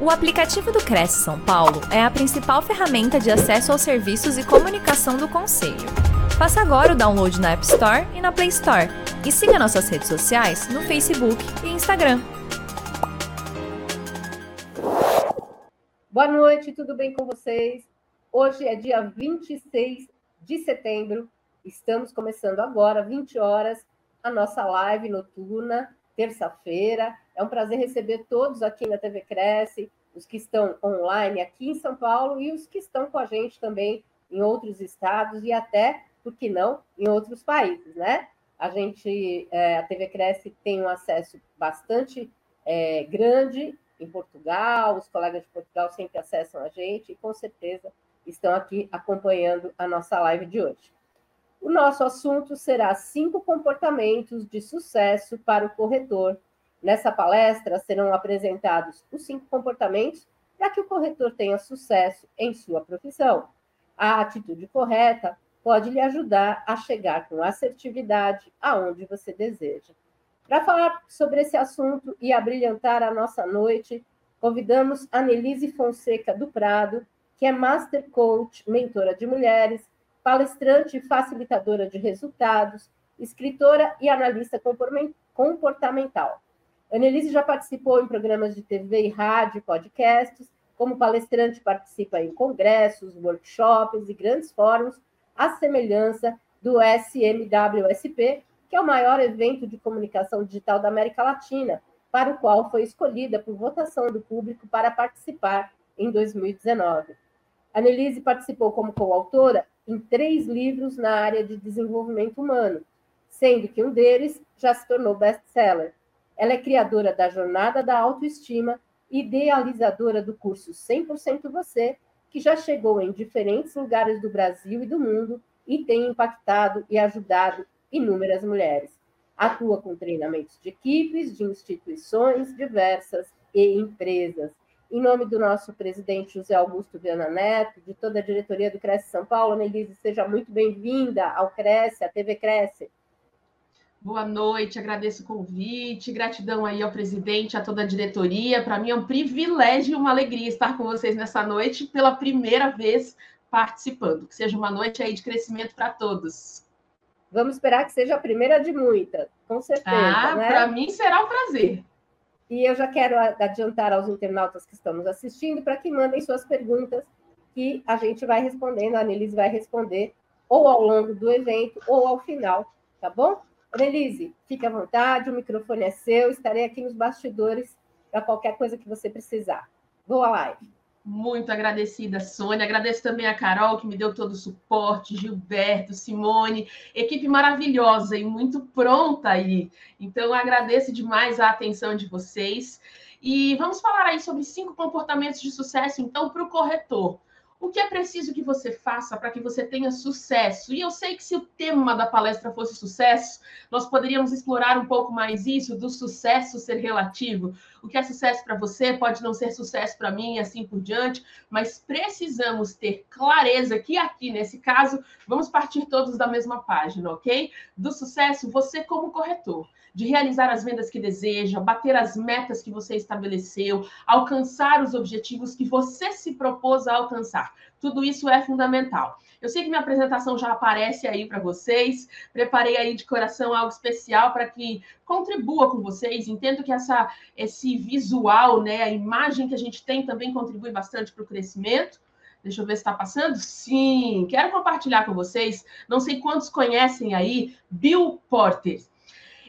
O aplicativo do Cresce São Paulo é a principal ferramenta de acesso aos serviços e comunicação do Conselho. Faça agora o download na App Store e na Play Store. E siga nossas redes sociais no Facebook e Instagram. Boa noite, tudo bem com vocês? Hoje é dia 26 de setembro. Estamos começando agora, 20 horas, a nossa live noturna, terça-feira. É um prazer receber todos aqui na TV Cresce, os que estão online aqui em São Paulo e os que estão com a gente também em outros estados e até, por que não, em outros países, né? A gente, é, a TV Cresce tem um acesso bastante é, grande em Portugal, os colegas de Portugal sempre acessam a gente e com certeza estão aqui acompanhando a nossa live de hoje. O nosso assunto será cinco comportamentos de sucesso para o corretor Nessa palestra serão apresentados os cinco comportamentos para que o corretor tenha sucesso em sua profissão. A atitude correta pode lhe ajudar a chegar com assertividade aonde você deseja. Para falar sobre esse assunto e abrilhantar a nossa noite, convidamos a Nelise Fonseca do Prado, que é Master Coach, mentora de mulheres, palestrante e facilitadora de resultados, escritora e analista comportamental. Annelise já participou em programas de TV e rádio, podcasts, como palestrante participa em congressos, workshops e grandes fóruns, à semelhança do SMWSP, que é o maior evento de comunicação digital da América Latina, para o qual foi escolhida por votação do público para participar em 2019. Annelise participou como coautora em três livros na área de desenvolvimento humano, sendo que um deles já se tornou best-seller, ela é criadora da Jornada da Autoestima, idealizadora do curso 100% Você, que já chegou em diferentes lugares do Brasil e do mundo e tem impactado e ajudado inúmeras mulheres. Atua com treinamentos de equipes, de instituições diversas e empresas. Em nome do nosso presidente José Augusto Viana Neto, de toda a diretoria do Cresce São Paulo, Nelise, seja muito bem-vinda ao Cresce, à TV Cresce. Boa noite, agradeço o convite, gratidão aí ao presidente, a toda a diretoria. Para mim é um privilégio e uma alegria estar com vocês nessa noite pela primeira vez participando. Que seja uma noite aí de crescimento para todos. Vamos esperar que seja a primeira de muitas, com certeza. Ah, né? para mim será um prazer. E eu já quero adiantar aos internautas que estamos assistindo para que mandem suas perguntas, que a gente vai respondendo, a Anelise vai responder ou ao longo do evento ou ao final, tá bom? Annelise, fique à vontade, o microfone é seu, estarei aqui nos bastidores para qualquer coisa que você precisar. Boa live. Muito agradecida, Sônia. Agradeço também a Carol, que me deu todo o suporte, Gilberto, Simone, equipe maravilhosa e muito pronta aí. Então, agradeço demais a atenção de vocês. E vamos falar aí sobre cinco comportamentos de sucesso, então, para o corretor. O que é preciso que você faça para que você tenha sucesso? E eu sei que se o tema da palestra fosse sucesso, nós poderíamos explorar um pouco mais isso do sucesso ser relativo. O que é sucesso para você pode não ser sucesso para mim e assim por diante, mas precisamos ter clareza que aqui nesse caso vamos partir todos da mesma página, ok? Do sucesso, você como corretor de realizar as vendas que deseja, bater as metas que você estabeleceu, alcançar os objetivos que você se propôs a alcançar. Tudo isso é fundamental. Eu sei que minha apresentação já aparece aí para vocês. Preparei aí de coração algo especial para que contribua com vocês. Entendo que essa, esse visual, né, a imagem que a gente tem também contribui bastante para o crescimento. Deixa eu ver se está passando. Sim, quero compartilhar com vocês. Não sei quantos conhecem aí Bill Porter.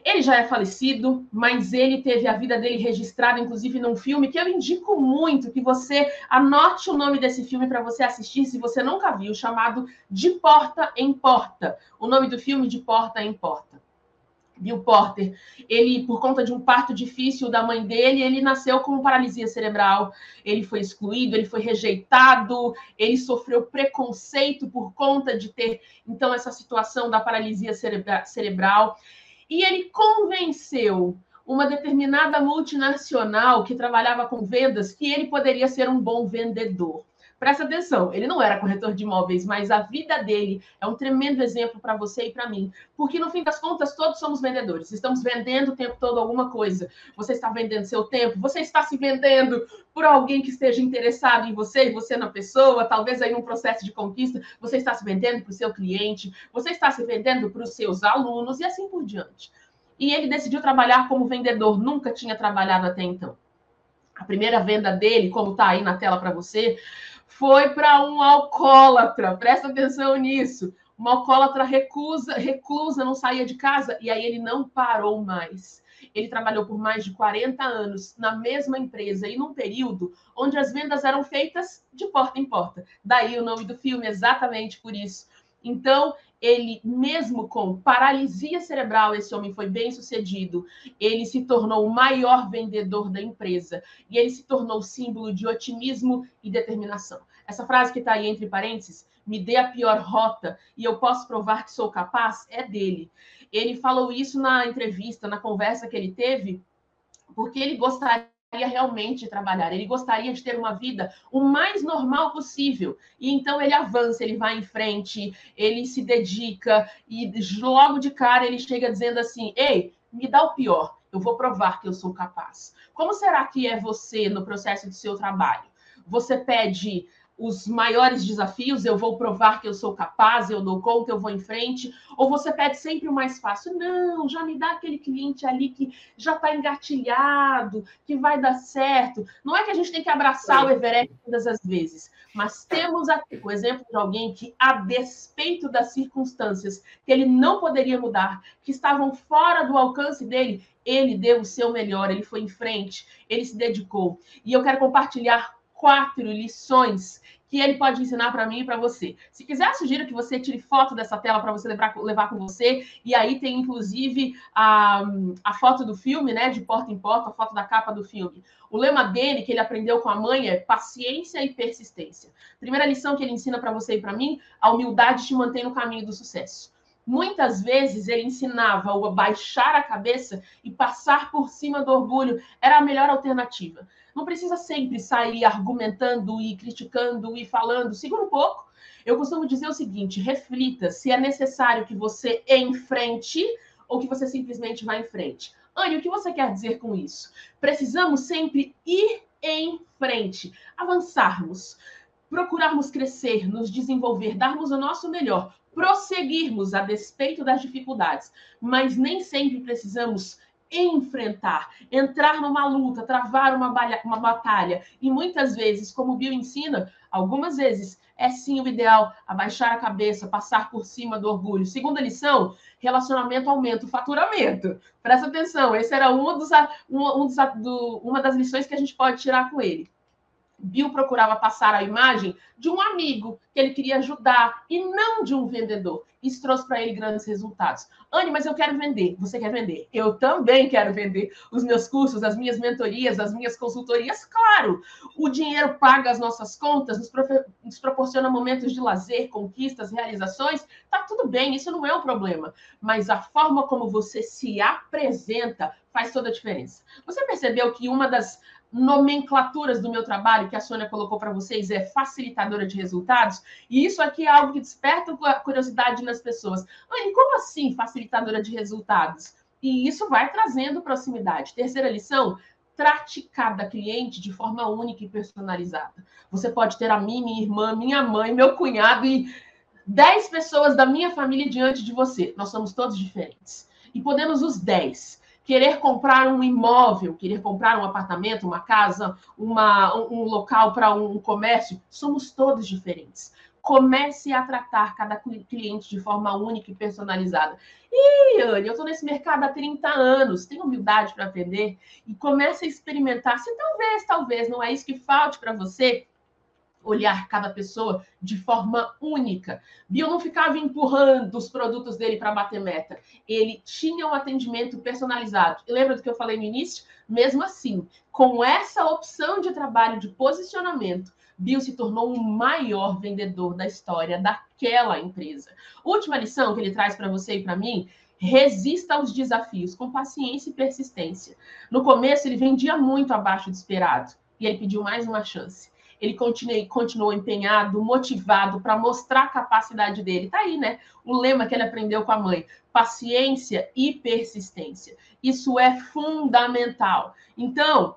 Ele já é falecido, mas ele teve a vida dele registrada, inclusive, num filme que eu indico muito que você anote o nome desse filme para você assistir, se você nunca viu, chamado De Porta em Porta. O nome do filme De Porta em Porta. Bill Porter, ele, por conta de um parto difícil da mãe dele, ele nasceu com paralisia cerebral, ele foi excluído, ele foi rejeitado, ele sofreu preconceito por conta de ter, então, essa situação da paralisia cerebra cerebral e ele convenceu uma determinada multinacional que trabalhava com vendas que ele poderia ser um bom vendedor. Presta atenção, ele não era corretor de imóveis, mas a vida dele é um tremendo exemplo para você e para mim. Porque no fim das contas, todos somos vendedores. Estamos vendendo o tempo todo alguma coisa. Você está vendendo seu tempo, você está se vendendo por alguém que esteja interessado em você e você na pessoa, talvez aí um processo de conquista, você está se vendendo para o seu cliente, você está se vendendo para os seus alunos e assim por diante. E ele decidiu trabalhar como vendedor, nunca tinha trabalhado até então. A primeira venda dele, como está aí na tela para você, foi para um alcoólatra. Presta atenção nisso. Uma alcoólatra recusa, reclusa, não saía de casa e aí ele não parou mais. Ele trabalhou por mais de 40 anos na mesma empresa e num período onde as vendas eram feitas de porta em porta. Daí o nome do filme, exatamente por isso. Então, ele, mesmo com paralisia cerebral, esse homem foi bem sucedido. Ele se tornou o maior vendedor da empresa e ele se tornou símbolo de otimismo e determinação. Essa frase que está aí entre parênteses, me dê a pior rota e eu posso provar que sou capaz, é dele. Ele falou isso na entrevista, na conversa que ele teve, porque ele gostaria realmente de trabalhar, ele gostaria de ter uma vida o mais normal possível. E então ele avança, ele vai em frente, ele se dedica e logo de cara ele chega dizendo assim: "Ei, me dá o pior, eu vou provar que eu sou capaz". Como será que é você no processo do seu trabalho? Você pede os maiores desafios, eu vou provar que eu sou capaz, eu dou conta, eu vou em frente, ou você pede sempre o mais fácil? Não, já me dá aquele cliente ali que já está engatilhado, que vai dar certo. Não é que a gente tem que abraçar o Everest todas as vezes, mas temos aqui o exemplo de alguém que, a despeito das circunstâncias que ele não poderia mudar, que estavam fora do alcance dele, ele deu o seu melhor, ele foi em frente, ele se dedicou. E eu quero compartilhar quatro lições que ele pode ensinar para mim e para você. Se quiser, sugiro que você tire foto dessa tela para você levar, levar com você. E aí tem, inclusive, a, a foto do filme, né? De porta em porta, a foto da capa do filme. O lema dele, que ele aprendeu com a mãe, é paciência e persistência. Primeira lição que ele ensina para você e para mim, a humildade te mantém no caminho do sucesso. Muitas vezes ele ensinava o baixar a cabeça e passar por cima do orgulho era a melhor alternativa. Não precisa sempre sair argumentando e criticando e falando. Segura um pouco. Eu costumo dizer o seguinte: reflita se é necessário que você enfrente ou que você simplesmente vá em frente. Anne, o que você quer dizer com isso? Precisamos sempre ir em frente, avançarmos, procurarmos crescer, nos desenvolver, darmos o nosso melhor, prosseguirmos a despeito das dificuldades, mas nem sempre precisamos enfrentar, entrar numa luta, travar uma, uma batalha. E muitas vezes, como o Bill ensina, algumas vezes é sim o ideal abaixar a cabeça, passar por cima do orgulho. Segunda lição: relacionamento aumenta o faturamento. Presta atenção, esse era dos, um dos, do, uma das lições que a gente pode tirar com ele. Bill procurava passar a imagem de um amigo que ele queria ajudar e não de um vendedor. Isso trouxe para ele grandes resultados. Anne, mas eu quero vender. Você quer vender? Eu também quero vender os meus cursos, as minhas mentorias, as minhas consultorias. Claro, o dinheiro paga as nossas contas, nos, nos proporciona momentos de lazer, conquistas, realizações. Tá tudo bem, isso não é um problema. Mas a forma como você se apresenta faz toda a diferença. Você percebeu que uma das nomenclaturas do meu trabalho que a Sônia colocou para vocês é facilitadora de resultados, e isso aqui é algo que desperta curiosidade nas pessoas. Mas como assim facilitadora de resultados? E isso vai trazendo proximidade. Terceira lição, trate cada cliente de forma única e personalizada. Você pode ter a mim, minha irmã, minha mãe, meu cunhado e dez pessoas da minha família diante de você. Nós somos todos diferentes. E podemos os dez querer comprar um imóvel, querer comprar um apartamento, uma casa, uma, um local para um comércio, somos todos diferentes. Comece a tratar cada cliente de forma única e personalizada. E, Anne, eu estou nesse mercado há 30 anos, tenho humildade para aprender e comece a experimentar. Se talvez, talvez não é isso que falte para você, olhar cada pessoa de forma única. Bill não ficava empurrando os produtos dele para bater meta. Ele tinha um atendimento personalizado. E lembra do que eu falei no início? Mesmo assim, com essa opção de trabalho de posicionamento, Bill se tornou o maior vendedor da história daquela empresa. Última lição que ele traz para você e para mim resista aos desafios com paciência e persistência. No começo, ele vendia muito abaixo do esperado e ele pediu mais uma chance ele continue, continuou empenhado, motivado para mostrar a capacidade dele. Tá aí, né? O lema que ele aprendeu com a mãe: paciência e persistência. Isso é fundamental. Então,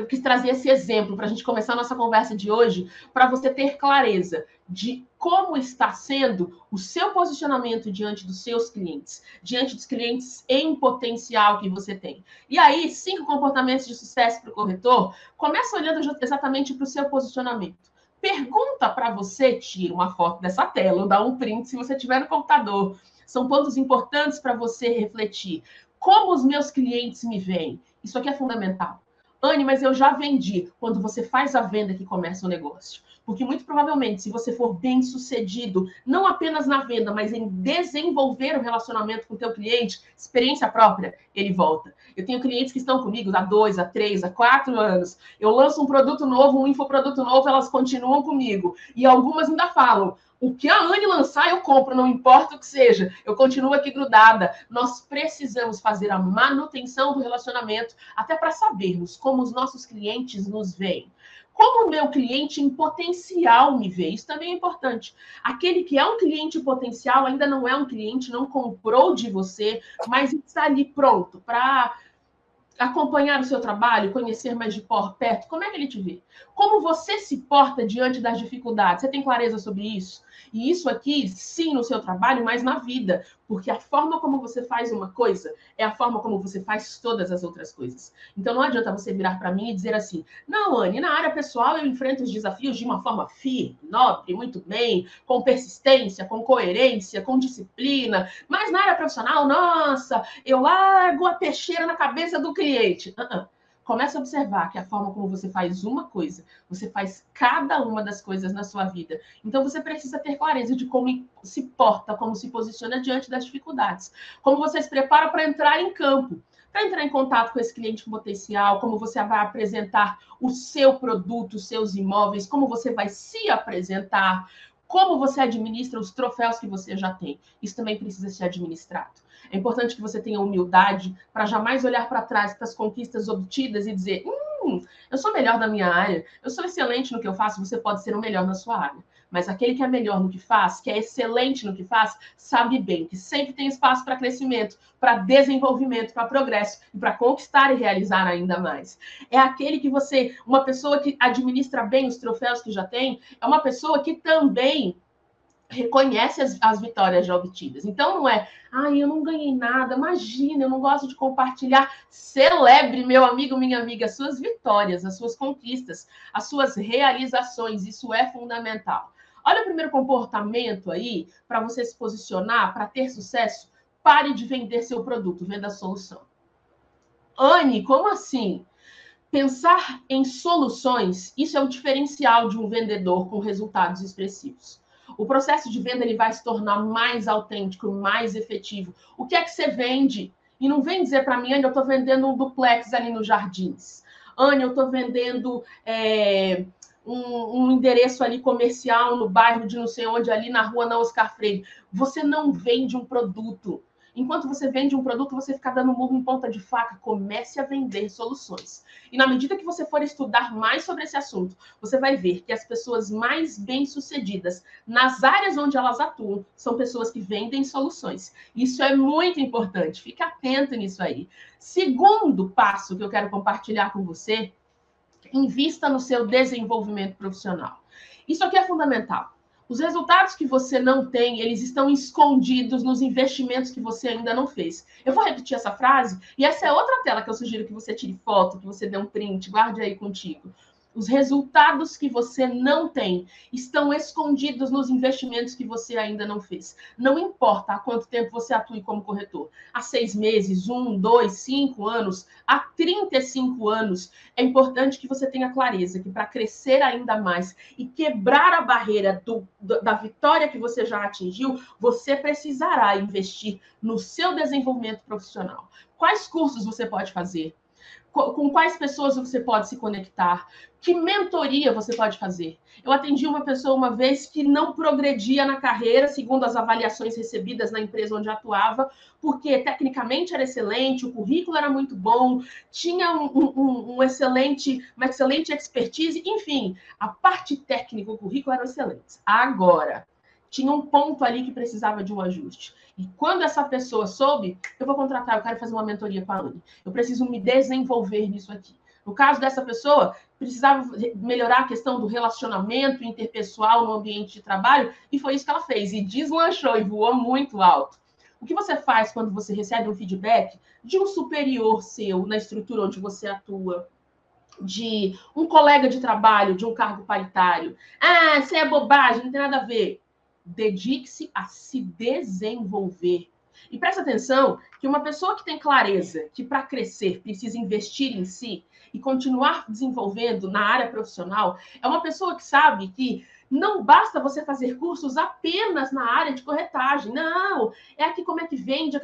eu quis trazer esse exemplo para a gente começar a nossa conversa de hoje, para você ter clareza de como está sendo o seu posicionamento diante dos seus clientes, diante dos clientes em potencial que você tem. E aí, cinco comportamentos de sucesso para o corretor, começa olhando exatamente para o seu posicionamento. Pergunta para você, tira uma foto dessa tela ou dá um print se você tiver no computador. São pontos importantes para você refletir. Como os meus clientes me veem? Isso aqui é fundamental. Anne, mas eu já vendi. Quando você faz a venda que começa o negócio. Porque muito provavelmente, se você for bem sucedido, não apenas na venda, mas em desenvolver o relacionamento com o teu cliente, experiência própria, ele volta. Eu tenho clientes que estão comigo há dois, há três, há quatro anos. Eu lanço um produto novo, um infoproduto novo, elas continuam comigo. E algumas ainda falam: o que a Anne lançar, eu compro, não importa o que seja. Eu continuo aqui grudada. Nós precisamos fazer a manutenção do relacionamento, até para sabermos como os nossos clientes nos veem. Como o meu cliente em potencial me vê, isso também é importante. Aquele que é um cliente potencial ainda não é um cliente, não comprou de você, mas está ali pronto para acompanhar o seu trabalho, conhecer mais de perto, como é que ele te vê? Como você se porta diante das dificuldades? Você tem clareza sobre isso? E isso aqui, sim, no seu trabalho, mas na vida, porque a forma como você faz uma coisa é a forma como você faz todas as outras coisas. Então não adianta você virar para mim e dizer assim: "Não, Anne, na área pessoal eu enfrento os desafios de uma forma firme, nobre, muito bem, com persistência, com coerência, com disciplina, mas na área profissional, nossa, eu largo a peixeira na cabeça do cliente". Uh -uh. Comece a observar que a forma como você faz uma coisa, você faz cada uma das coisas na sua vida. Então você precisa ter clareza de como se porta, como se posiciona diante das dificuldades, como você se prepara para entrar em campo para entrar em contato com esse cliente potencial, como você vai apresentar o seu produto, os seus imóveis, como você vai se apresentar, como você administra os troféus que você já tem. Isso também precisa ser administrado. É importante que você tenha humildade para jamais olhar para trás para as conquistas obtidas e dizer: hum, eu sou melhor da minha área, eu sou excelente no que eu faço, você pode ser o melhor na sua área. Mas aquele que é melhor no que faz, que é excelente no que faz, sabe bem que sempre tem espaço para crescimento, para desenvolvimento, para progresso e para conquistar e realizar ainda mais. É aquele que você, uma pessoa que administra bem os troféus que já tem, é uma pessoa que também reconhece as, as, vitórias já obtidas. Então não é, ai, ah, eu não ganhei nada, imagina, eu não gosto de compartilhar. Celebre, meu amigo, minha amiga, as suas vitórias, as suas conquistas, as suas realizações. Isso é fundamental. Olha o primeiro comportamento aí para você se posicionar, para ter sucesso. Pare de vender seu produto, venda a solução. Anne, como assim? Pensar em soluções, isso é o diferencial de um vendedor com resultados expressivos o processo de venda ele vai se tornar mais autêntico, mais efetivo. O que é que você vende? E não vem dizer para mim, Anne, eu estou vendendo um duplex ali nos jardins. Anne, eu estou vendendo é, um, um, endereço ali comercial no bairro de não sei onde, ali na rua na Oscar Freire. Você não vende um produto. Enquanto você vende um produto, você fica dando murro em ponta de faca. Comece a vender soluções. E na medida que você for estudar mais sobre esse assunto, você vai ver que as pessoas mais bem-sucedidas nas áreas onde elas atuam são pessoas que vendem soluções. Isso é muito importante. Fique atento nisso aí. Segundo passo que eu quero compartilhar com você, invista no seu desenvolvimento profissional. Isso aqui é fundamental. Os resultados que você não tem, eles estão escondidos nos investimentos que você ainda não fez. Eu vou repetir essa frase, e essa é outra tela que eu sugiro que você tire foto, que você dê um print, guarde aí contigo. Os resultados que você não tem estão escondidos nos investimentos que você ainda não fez. Não importa há quanto tempo você atue como corretor. Há seis meses, um, dois, cinco anos, há 35 anos. É importante que você tenha clareza que para crescer ainda mais e quebrar a barreira do, da vitória que você já atingiu, você precisará investir no seu desenvolvimento profissional. Quais cursos você pode fazer? com quais pessoas você pode se conectar, Que mentoria você pode fazer? Eu atendi uma pessoa uma vez que não progredia na carreira, segundo as avaliações recebidas na empresa onde atuava, porque tecnicamente era excelente, o currículo era muito bom, tinha um, um, um excelente, uma excelente expertise, enfim, a parte técnica, o currículo era excelente. Agora, tinha um ponto ali que precisava de um ajuste. E quando essa pessoa soube, eu vou contratar, eu quero fazer uma mentoria com a Anne. Eu preciso me desenvolver nisso aqui. No caso dessa pessoa, precisava melhorar a questão do relacionamento interpessoal no ambiente de trabalho, e foi isso que ela fez, e deslanchou e voou muito alto. O que você faz quando você recebe um feedback de um superior seu na estrutura onde você atua? De um colega de trabalho, de um cargo paritário. Ah, isso é bobagem, não tem nada a ver. Dedique-se a se desenvolver. E presta atenção que uma pessoa que tem clareza que para crescer precisa investir em si, e continuar desenvolvendo na área profissional, é uma pessoa que sabe que não basta você fazer cursos apenas na área de corretagem. Não, é aqui como é que vende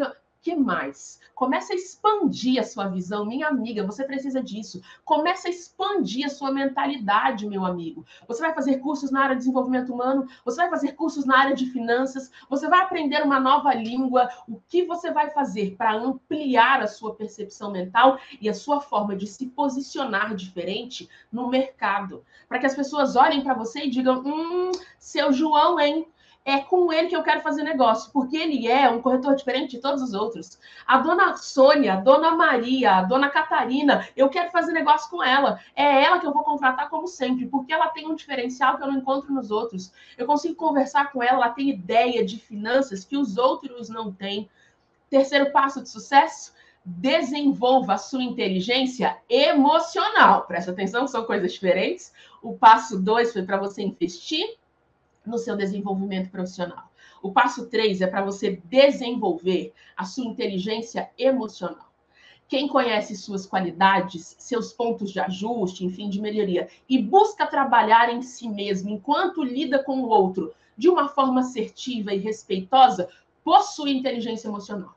que mais? Comece a expandir a sua visão, minha amiga. Você precisa disso. Comece a expandir a sua mentalidade, meu amigo. Você vai fazer cursos na área de desenvolvimento humano, você vai fazer cursos na área de finanças, você vai aprender uma nova língua. O que você vai fazer para ampliar a sua percepção mental e a sua forma de se posicionar diferente no mercado? Para que as pessoas olhem para você e digam: hum, seu João, hein? É com ele que eu quero fazer negócio, porque ele é um corretor diferente de todos os outros. A dona Sônia, a dona Maria, a dona Catarina, eu quero fazer negócio com ela. É ela que eu vou contratar como sempre, porque ela tem um diferencial que eu não encontro nos outros. Eu consigo conversar com ela, ela tem ideia de finanças que os outros não têm. Terceiro passo de sucesso, desenvolva a sua inteligência emocional. Presta atenção, são coisas diferentes. O passo dois foi para você investir no seu desenvolvimento profissional. O passo 3 é para você desenvolver a sua inteligência emocional. Quem conhece suas qualidades, seus pontos de ajuste, enfim, de melhoria, e busca trabalhar em si mesmo enquanto lida com o outro de uma forma assertiva e respeitosa, possui inteligência emocional.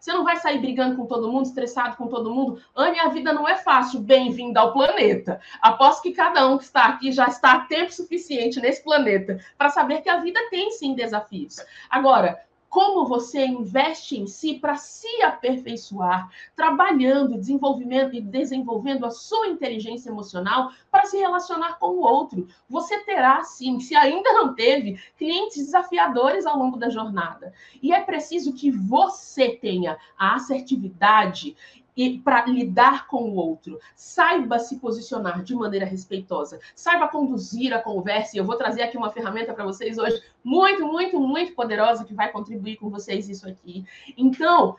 Você não vai sair brigando com todo mundo, estressado com todo mundo. Anne, a vida não é fácil. Bem-vindo ao planeta. Aposto que cada um que está aqui já está há tempo suficiente nesse planeta para saber que a vida tem sim desafios. Agora, como você investe em si para se aperfeiçoar, trabalhando, desenvolvimento e desenvolvendo a sua inteligência emocional para se relacionar com o outro. Você terá, sim, se ainda não teve, clientes desafiadores ao longo da jornada. E é preciso que você tenha a assertividade e para lidar com o outro. Saiba se posicionar de maneira respeitosa. Saiba conduzir a conversa. E eu vou trazer aqui uma ferramenta para vocês hoje muito, muito, muito poderosa que vai contribuir com vocês isso aqui. Então,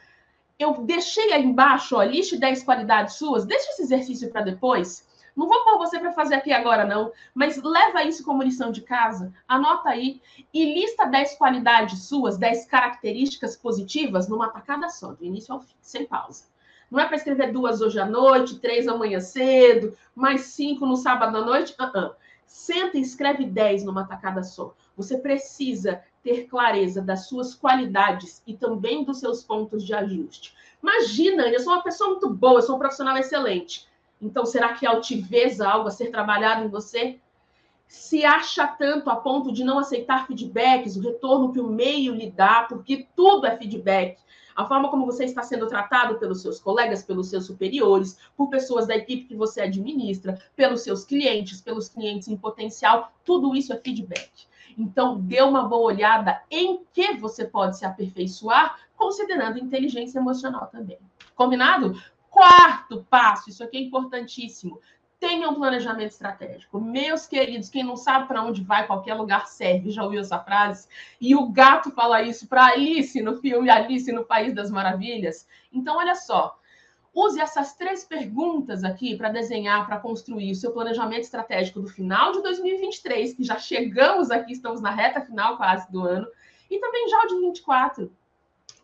eu deixei aí embaixo, ó, liste 10 qualidades suas. Deixa esse exercício para depois. Não vou pôr você para fazer aqui agora, não, mas leva isso como lição de casa, anota aí e lista 10 qualidades suas, 10 características positivas numa tacada só, do início ao fim, sem pausa. Não é para escrever duas hoje à noite, três amanhã cedo, mais cinco no sábado à noite. Uh -uh. Senta e escreve dez numa tacada só. Você precisa ter clareza das suas qualidades e também dos seus pontos de ajuste. Imagina, eu sou uma pessoa muito boa, eu sou um profissional excelente. Então, será que altivez algo a ser trabalhado em você? Se acha tanto a ponto de não aceitar feedbacks, o retorno que o meio lhe dá, porque tudo é feedback a forma como você está sendo tratado pelos seus colegas, pelos seus superiores, por pessoas da equipe que você administra, pelos seus clientes, pelos clientes em potencial, tudo isso é feedback. Então, dê uma boa olhada em que você pode se aperfeiçoar, considerando inteligência emocional também. Combinado? Quarto passo, isso aqui é importantíssimo tenha um planejamento estratégico. Meus queridos, quem não sabe para onde vai, qualquer lugar serve. Já ouviu essa frase? E o gato fala isso para Alice no filme Alice no País das Maravilhas. Então, olha só. Use essas três perguntas aqui para desenhar, para construir o seu planejamento estratégico do final de 2023, que já chegamos aqui, estamos na reta final quase do ano, e também já o de 24.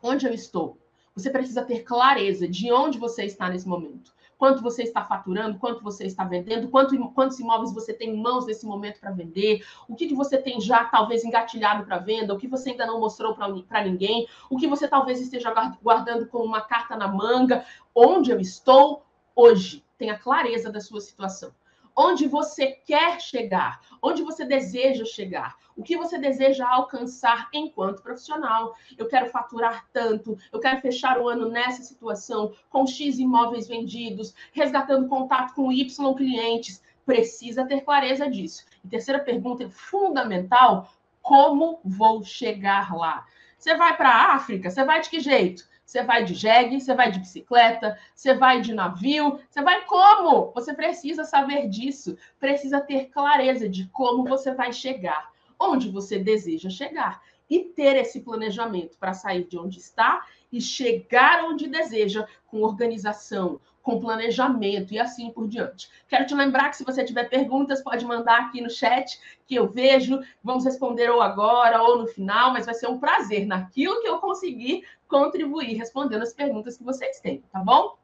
Onde eu estou? Você precisa ter clareza de onde você está nesse momento quanto você está faturando, quanto você está vendendo, quanto, quantos imóveis você tem em mãos nesse momento para vender, o que, que você tem já talvez engatilhado para venda, o que você ainda não mostrou para ninguém, o que você talvez esteja guardando como uma carta na manga, onde eu estou hoje. Tenha clareza da sua situação. Onde você quer chegar, onde você deseja chegar, o que você deseja alcançar enquanto profissional. Eu quero faturar tanto, eu quero fechar o ano nessa situação, com X imóveis vendidos, resgatando contato com Y clientes. Precisa ter clareza disso. E terceira pergunta é fundamental: como vou chegar lá? Você vai para a África, você vai de que jeito? Você vai de jegue, você vai de bicicleta, você vai de navio, você vai como? Você precisa saber disso, precisa ter clareza de como você vai chegar, onde você deseja chegar e ter esse planejamento para sair de onde está e chegar onde deseja com organização, com planejamento e assim por diante. Quero te lembrar que se você tiver perguntas, pode mandar aqui no chat, que eu vejo. Vamos responder ou agora ou no final, mas vai ser um prazer naquilo que eu conseguir contribuir respondendo as perguntas que vocês têm, tá bom?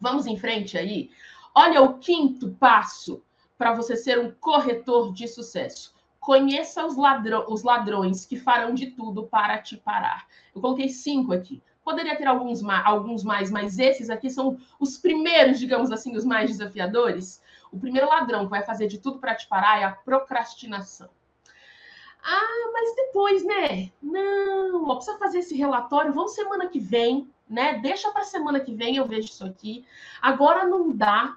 Vamos em frente aí. Olha o quinto passo para você ser um corretor de sucesso. Conheça os, ladrão, os ladrões que farão de tudo para te parar. Eu coloquei cinco aqui. Poderia ter alguns, alguns mais, mas esses aqui são os primeiros, digamos assim, os mais desafiadores. O primeiro ladrão que vai fazer de tudo para te parar é a procrastinação. Ah, mas depois, né? Não, ó, precisa fazer esse relatório, vamos semana que vem, né? Deixa para semana que vem, eu vejo isso aqui. Agora não dá.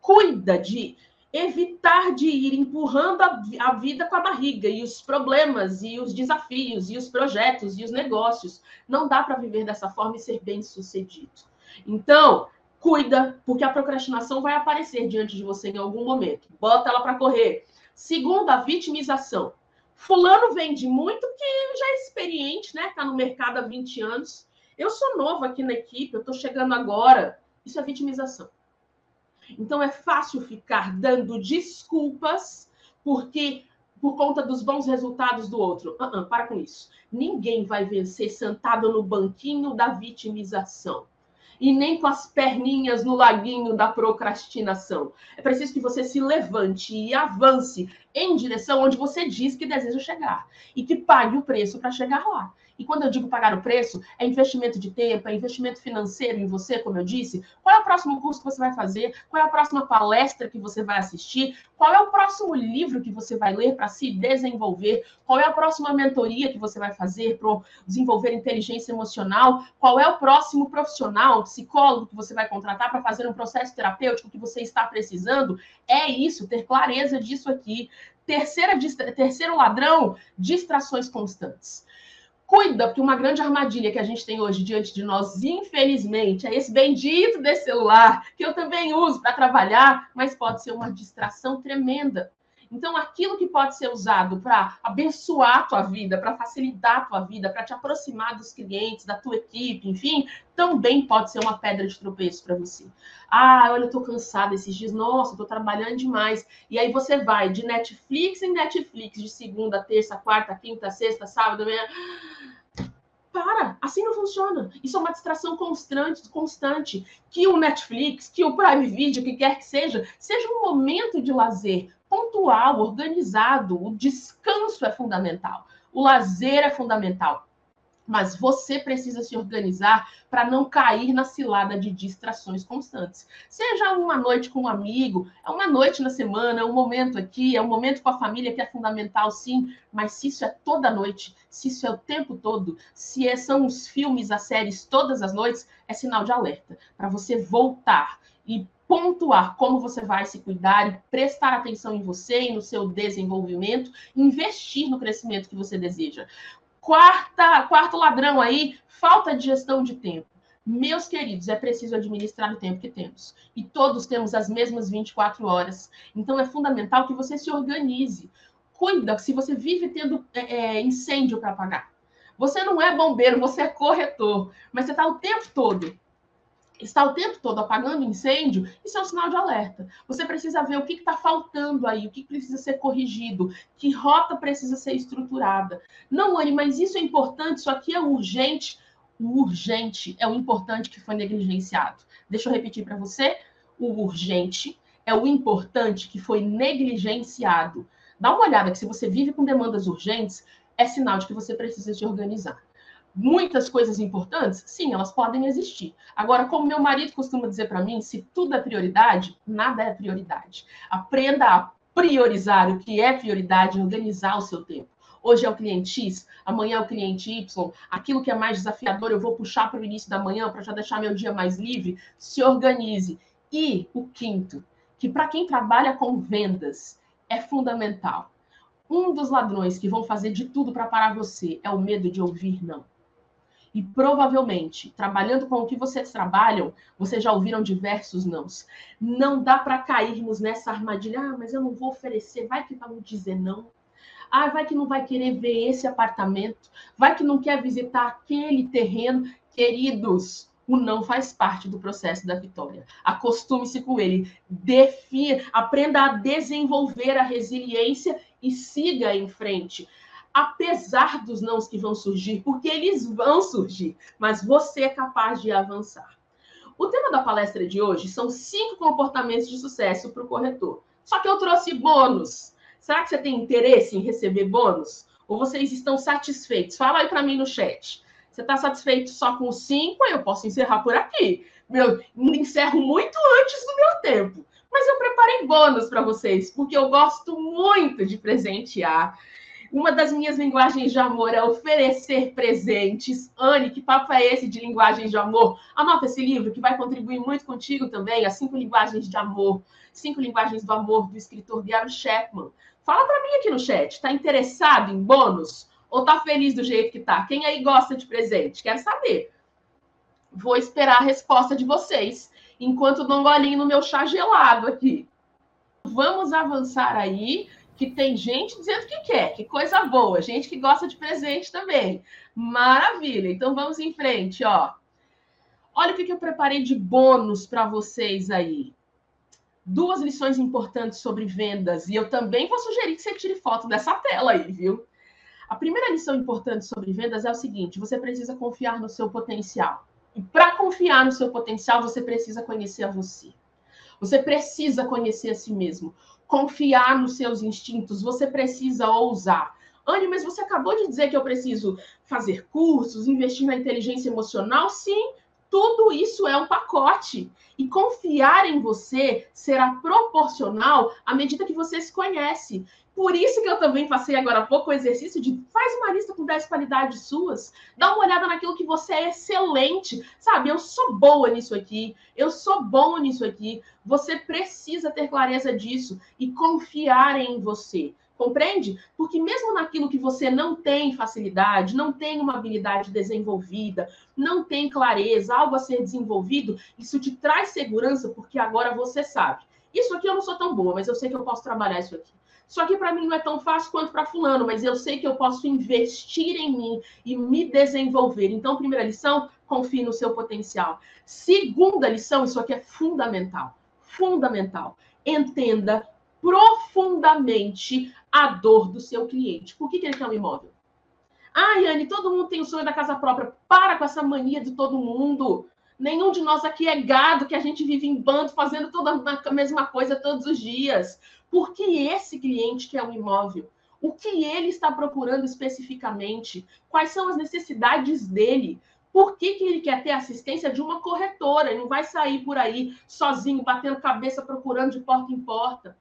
Cuida de evitar de ir empurrando a, a, vida com a barriga e os problemas e os desafios e os projetos e os negócios. Não dá para viver dessa forma e ser bem sucedido. Então, cuida, porque a procrastinação vai aparecer diante de você em algum momento. Bota ela para correr. Segundo, a vitimização. Fulano vende muito, que já é experiente, né? Está no mercado há 20 anos. Eu sou novo aqui na equipe, eu estou chegando agora. Isso é vitimização. Então é fácil ficar dando desculpas porque por conta dos bons resultados do outro. Uh -uh, para com isso. Ninguém vai vencer sentado no banquinho da vitimização. E nem com as perninhas no laguinho da procrastinação. É preciso que você se levante e avance em direção onde você diz que deseja chegar. E que pague o preço para chegar lá. E quando eu digo pagar o preço, é investimento de tempo, é investimento financeiro em você, como eu disse. Qual é o próximo curso que você vai fazer? Qual é a próxima palestra que você vai assistir? Qual é o próximo livro que você vai ler para se desenvolver? Qual é a próxima mentoria que você vai fazer para desenvolver inteligência emocional? Qual é o próximo profissional, psicólogo que você vai contratar para fazer um processo terapêutico que você está precisando? É isso, ter clareza disso aqui. Terceira, terceiro ladrão, distrações constantes. Cuida, porque uma grande armadilha que a gente tem hoje diante de nós, infelizmente, é esse bendito desse celular, que eu também uso para trabalhar, mas pode ser uma distração tremenda. Então, aquilo que pode ser usado para abençoar a tua vida, para facilitar a tua vida, para te aproximar dos clientes, da tua equipe, enfim, também pode ser uma pedra de tropeço para você. Ah, olha, eu tô cansada esses dias, nossa, tô trabalhando demais. E aí você vai de Netflix em Netflix, de segunda, terça, quarta, quinta, sexta, sábado, manhã. Para, assim não funciona. Isso é uma distração constante, constante. Que o Netflix, que o Prime Video, que quer que seja, seja um momento de lazer, pontual, organizado. O descanso é fundamental. O lazer é fundamental. Mas você precisa se organizar para não cair na cilada de distrações constantes. Seja uma noite com um amigo, é uma noite na semana, é um momento aqui, é um momento com a família que é fundamental, sim. Mas se isso é toda noite, se isso é o tempo todo, se é, são os filmes, as séries todas as noites, é sinal de alerta para você voltar e pontuar como você vai se cuidar e prestar atenção em você e no seu desenvolvimento, investir no crescimento que você deseja. Quarta, quarto ladrão aí, falta de gestão de tempo. Meus queridos, é preciso administrar o tempo que temos. E todos temos as mesmas 24 horas. Então é fundamental que você se organize. Cuida se você vive tendo é, é incêndio para apagar. Você não é bombeiro, você é corretor, mas você está o tempo todo está o tempo todo apagando incêndio, isso é um sinal de alerta. Você precisa ver o que está faltando aí, o que precisa ser corrigido, que rota precisa ser estruturada. Não, Anne, mas isso é importante, isso aqui é urgente. O urgente é o importante que foi negligenciado. Deixa eu repetir para você: o urgente é o importante que foi negligenciado. Dá uma olhada que se você vive com demandas urgentes, é sinal de que você precisa se organizar. Muitas coisas importantes? Sim, elas podem existir. Agora, como meu marido costuma dizer para mim, se tudo é prioridade, nada é prioridade. Aprenda a priorizar o que é prioridade, organizar o seu tempo. Hoje é o cliente X, amanhã é o cliente Y. Aquilo que é mais desafiador, eu vou puxar para o início da manhã para já deixar meu dia mais livre. Se organize. E o quinto, que para quem trabalha com vendas é fundamental. Um dos ladrões que vão fazer de tudo para parar você é o medo de ouvir não. E provavelmente, trabalhando com o que vocês trabalham, vocês já ouviram diversos nãos. Não dá para cairmos nessa armadilha. Ah, mas eu não vou oferecer. Vai que vai me dizer não. Ah, vai que não vai querer ver esse apartamento. Vai que não quer visitar aquele terreno. Queridos, o não faz parte do processo da vitória. Acostume-se com ele. Defina, aprenda a desenvolver a resiliência e siga em frente apesar dos nãos que vão surgir, porque eles vão surgir, mas você é capaz de avançar. O tema da palestra de hoje são cinco comportamentos de sucesso para o corretor. Só que eu trouxe bônus. Será que você tem interesse em receber bônus? Ou vocês estão satisfeitos? Fala aí para mim no chat. Você está satisfeito só com cinco? Eu posso encerrar por aqui. Meu, encerro muito antes do meu tempo. Mas eu preparei bônus para vocês, porque eu gosto muito de presentear. Uma das minhas linguagens de amor é oferecer presentes. Anne, que papo é esse de linguagens de amor? Anota esse livro que vai contribuir muito contigo também, as cinco linguagens de amor. Cinco linguagens do amor do escritor Gary Chapman. Fala para mim aqui no chat, está interessado em bônus? Ou tá feliz do jeito que tá? Quem aí gosta de presente? Quero saber. Vou esperar a resposta de vocês enquanto dou um golinho no meu chá gelado aqui. Vamos avançar aí que tem gente dizendo que quer, que coisa boa, gente que gosta de presente também. Maravilha. Então vamos em frente, ó. Olha o que eu preparei de bônus para vocês aí. Duas lições importantes sobre vendas e eu também vou sugerir que você tire foto dessa tela aí, viu? A primeira lição importante sobre vendas é o seguinte: você precisa confiar no seu potencial. E para confiar no seu potencial, você precisa conhecer a você. Você precisa conhecer a si mesmo confiar nos seus instintos, você precisa ousar. Anne, mas você acabou de dizer que eu preciso fazer cursos, investir na inteligência emocional? Sim, tudo isso é um pacote. E confiar em você será proporcional à medida que você se conhece. Por isso que eu também passei agora há pouco o exercício de faz uma lista com 10 qualidades suas, dá uma olhada naquilo que você é excelente, sabe? Eu sou boa nisso aqui, eu sou bom nisso aqui. Você precisa ter clareza disso e confiar em você. Compreende? Porque mesmo naquilo que você não tem facilidade, não tem uma habilidade desenvolvida, não tem clareza, algo a ser desenvolvido, isso te traz segurança porque agora você sabe. Isso aqui eu não sou tão boa, mas eu sei que eu posso trabalhar isso aqui. Só que para mim não é tão fácil quanto para fulano, mas eu sei que eu posso investir em mim e me desenvolver. Então, primeira lição, confie no seu potencial. Segunda lição, isso aqui é fundamental. Fundamental. Entenda profundamente a dor do seu cliente. Por que, que ele quer um imóvel? Ah, Yane, todo mundo tem o sonho da casa própria. Para com essa mania de todo mundo. Nenhum de nós aqui é gado que a gente vive em bando fazendo toda a mesma coisa todos os dias. Por que esse cliente quer um imóvel? O que ele está procurando especificamente? Quais são as necessidades dele? Por que, que ele quer ter assistência de uma corretora? Ele não vai sair por aí sozinho, batendo cabeça, procurando de porta em porta.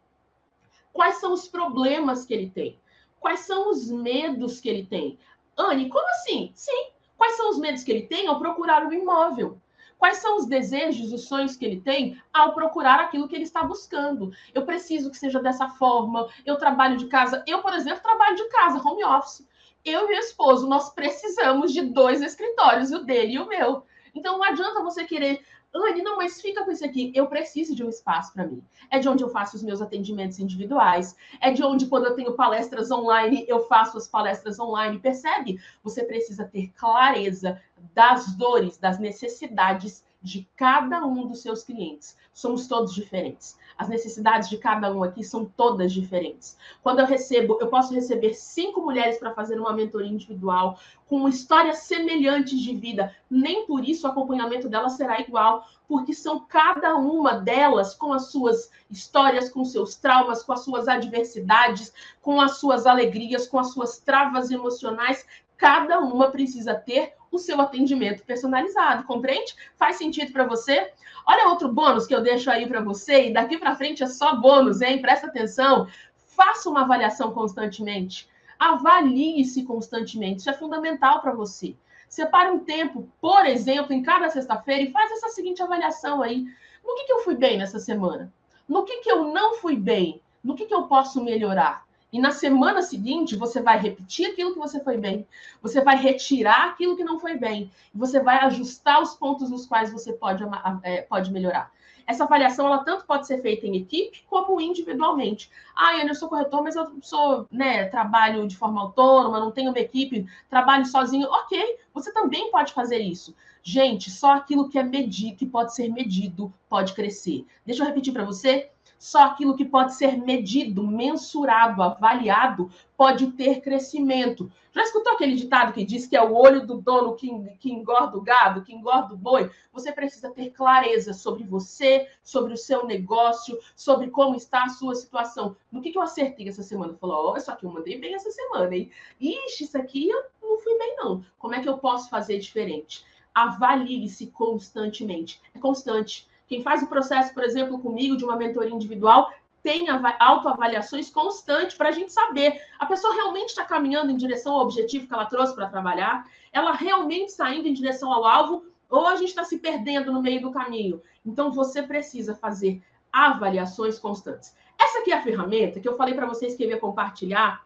Quais são os problemas que ele tem? Quais são os medos que ele tem? Anne, como assim? Sim. Quais são os medos que ele tem ao procurar um imóvel? Quais são os desejos, os sonhos que ele tem ao procurar aquilo que ele está buscando? Eu preciso que seja dessa forma. Eu trabalho de casa. Eu, por exemplo, trabalho de casa, home office. Eu e meu esposo, nós precisamos de dois escritórios, o dele e o meu. Então não adianta você querer Anne, não, mas fica com isso aqui. Eu preciso de um espaço para mim. É de onde eu faço os meus atendimentos individuais. É de onde, quando eu tenho palestras online, eu faço as palestras online. Percebe? Você precisa ter clareza das dores, das necessidades de cada um dos seus clientes. Somos todos diferentes. As necessidades de cada um aqui são todas diferentes. Quando eu recebo, eu posso receber cinco mulheres para fazer uma mentoria individual com histórias semelhantes de vida. Nem por isso o acompanhamento delas será igual, porque são cada uma delas com as suas histórias, com seus traumas, com as suas adversidades, com as suas alegrias, com as suas travas emocionais cada uma precisa ter o seu atendimento personalizado, compreende? Faz sentido para você? Olha outro bônus que eu deixo aí para você, e daqui para frente é só bônus, hein? Presta atenção. Faça uma avaliação constantemente. Avalie-se constantemente. Isso é fundamental para você. Separe um tempo, por exemplo, em cada sexta-feira e faz essa seguinte avaliação aí. No que, que eu fui bem nessa semana? No que, que eu não fui bem? No que, que eu posso melhorar? E na semana seguinte, você vai repetir aquilo que você foi bem, você vai retirar aquilo que não foi bem, você vai ajustar os pontos nos quais você pode, é, pode melhorar. Essa avaliação, ela tanto pode ser feita em equipe como individualmente. Ah, eu sou corretor, mas eu sou, né, trabalho de forma autônoma, não tenho uma equipe, trabalho sozinho. Ok, você também pode fazer isso. Gente, só aquilo que é medido, que pode ser medido, pode crescer. Deixa eu repetir para você. Só aquilo que pode ser medido, mensurado, avaliado, pode ter crescimento. Já escutou aquele ditado que diz que é o olho do dono que, que engorda o gado, que engorda o boi? Você precisa ter clareza sobre você, sobre o seu negócio, sobre como está a sua situação. No que, que eu acertei essa semana? Falou, olha, isso aqui eu mandei bem essa semana, hein? Ixi, isso aqui eu não fui bem, não. Como é que eu posso fazer diferente? Avalie-se constantemente. É constante quem faz o processo, por exemplo, comigo, de uma mentoria individual, tem autoavaliações constantes para a gente saber a pessoa realmente está caminhando em direção ao objetivo que ela trouxe para trabalhar, ela realmente está indo em direção ao alvo, ou a gente está se perdendo no meio do caminho. Então, você precisa fazer avaliações constantes. Essa aqui é a ferramenta que eu falei para vocês que eu ia compartilhar,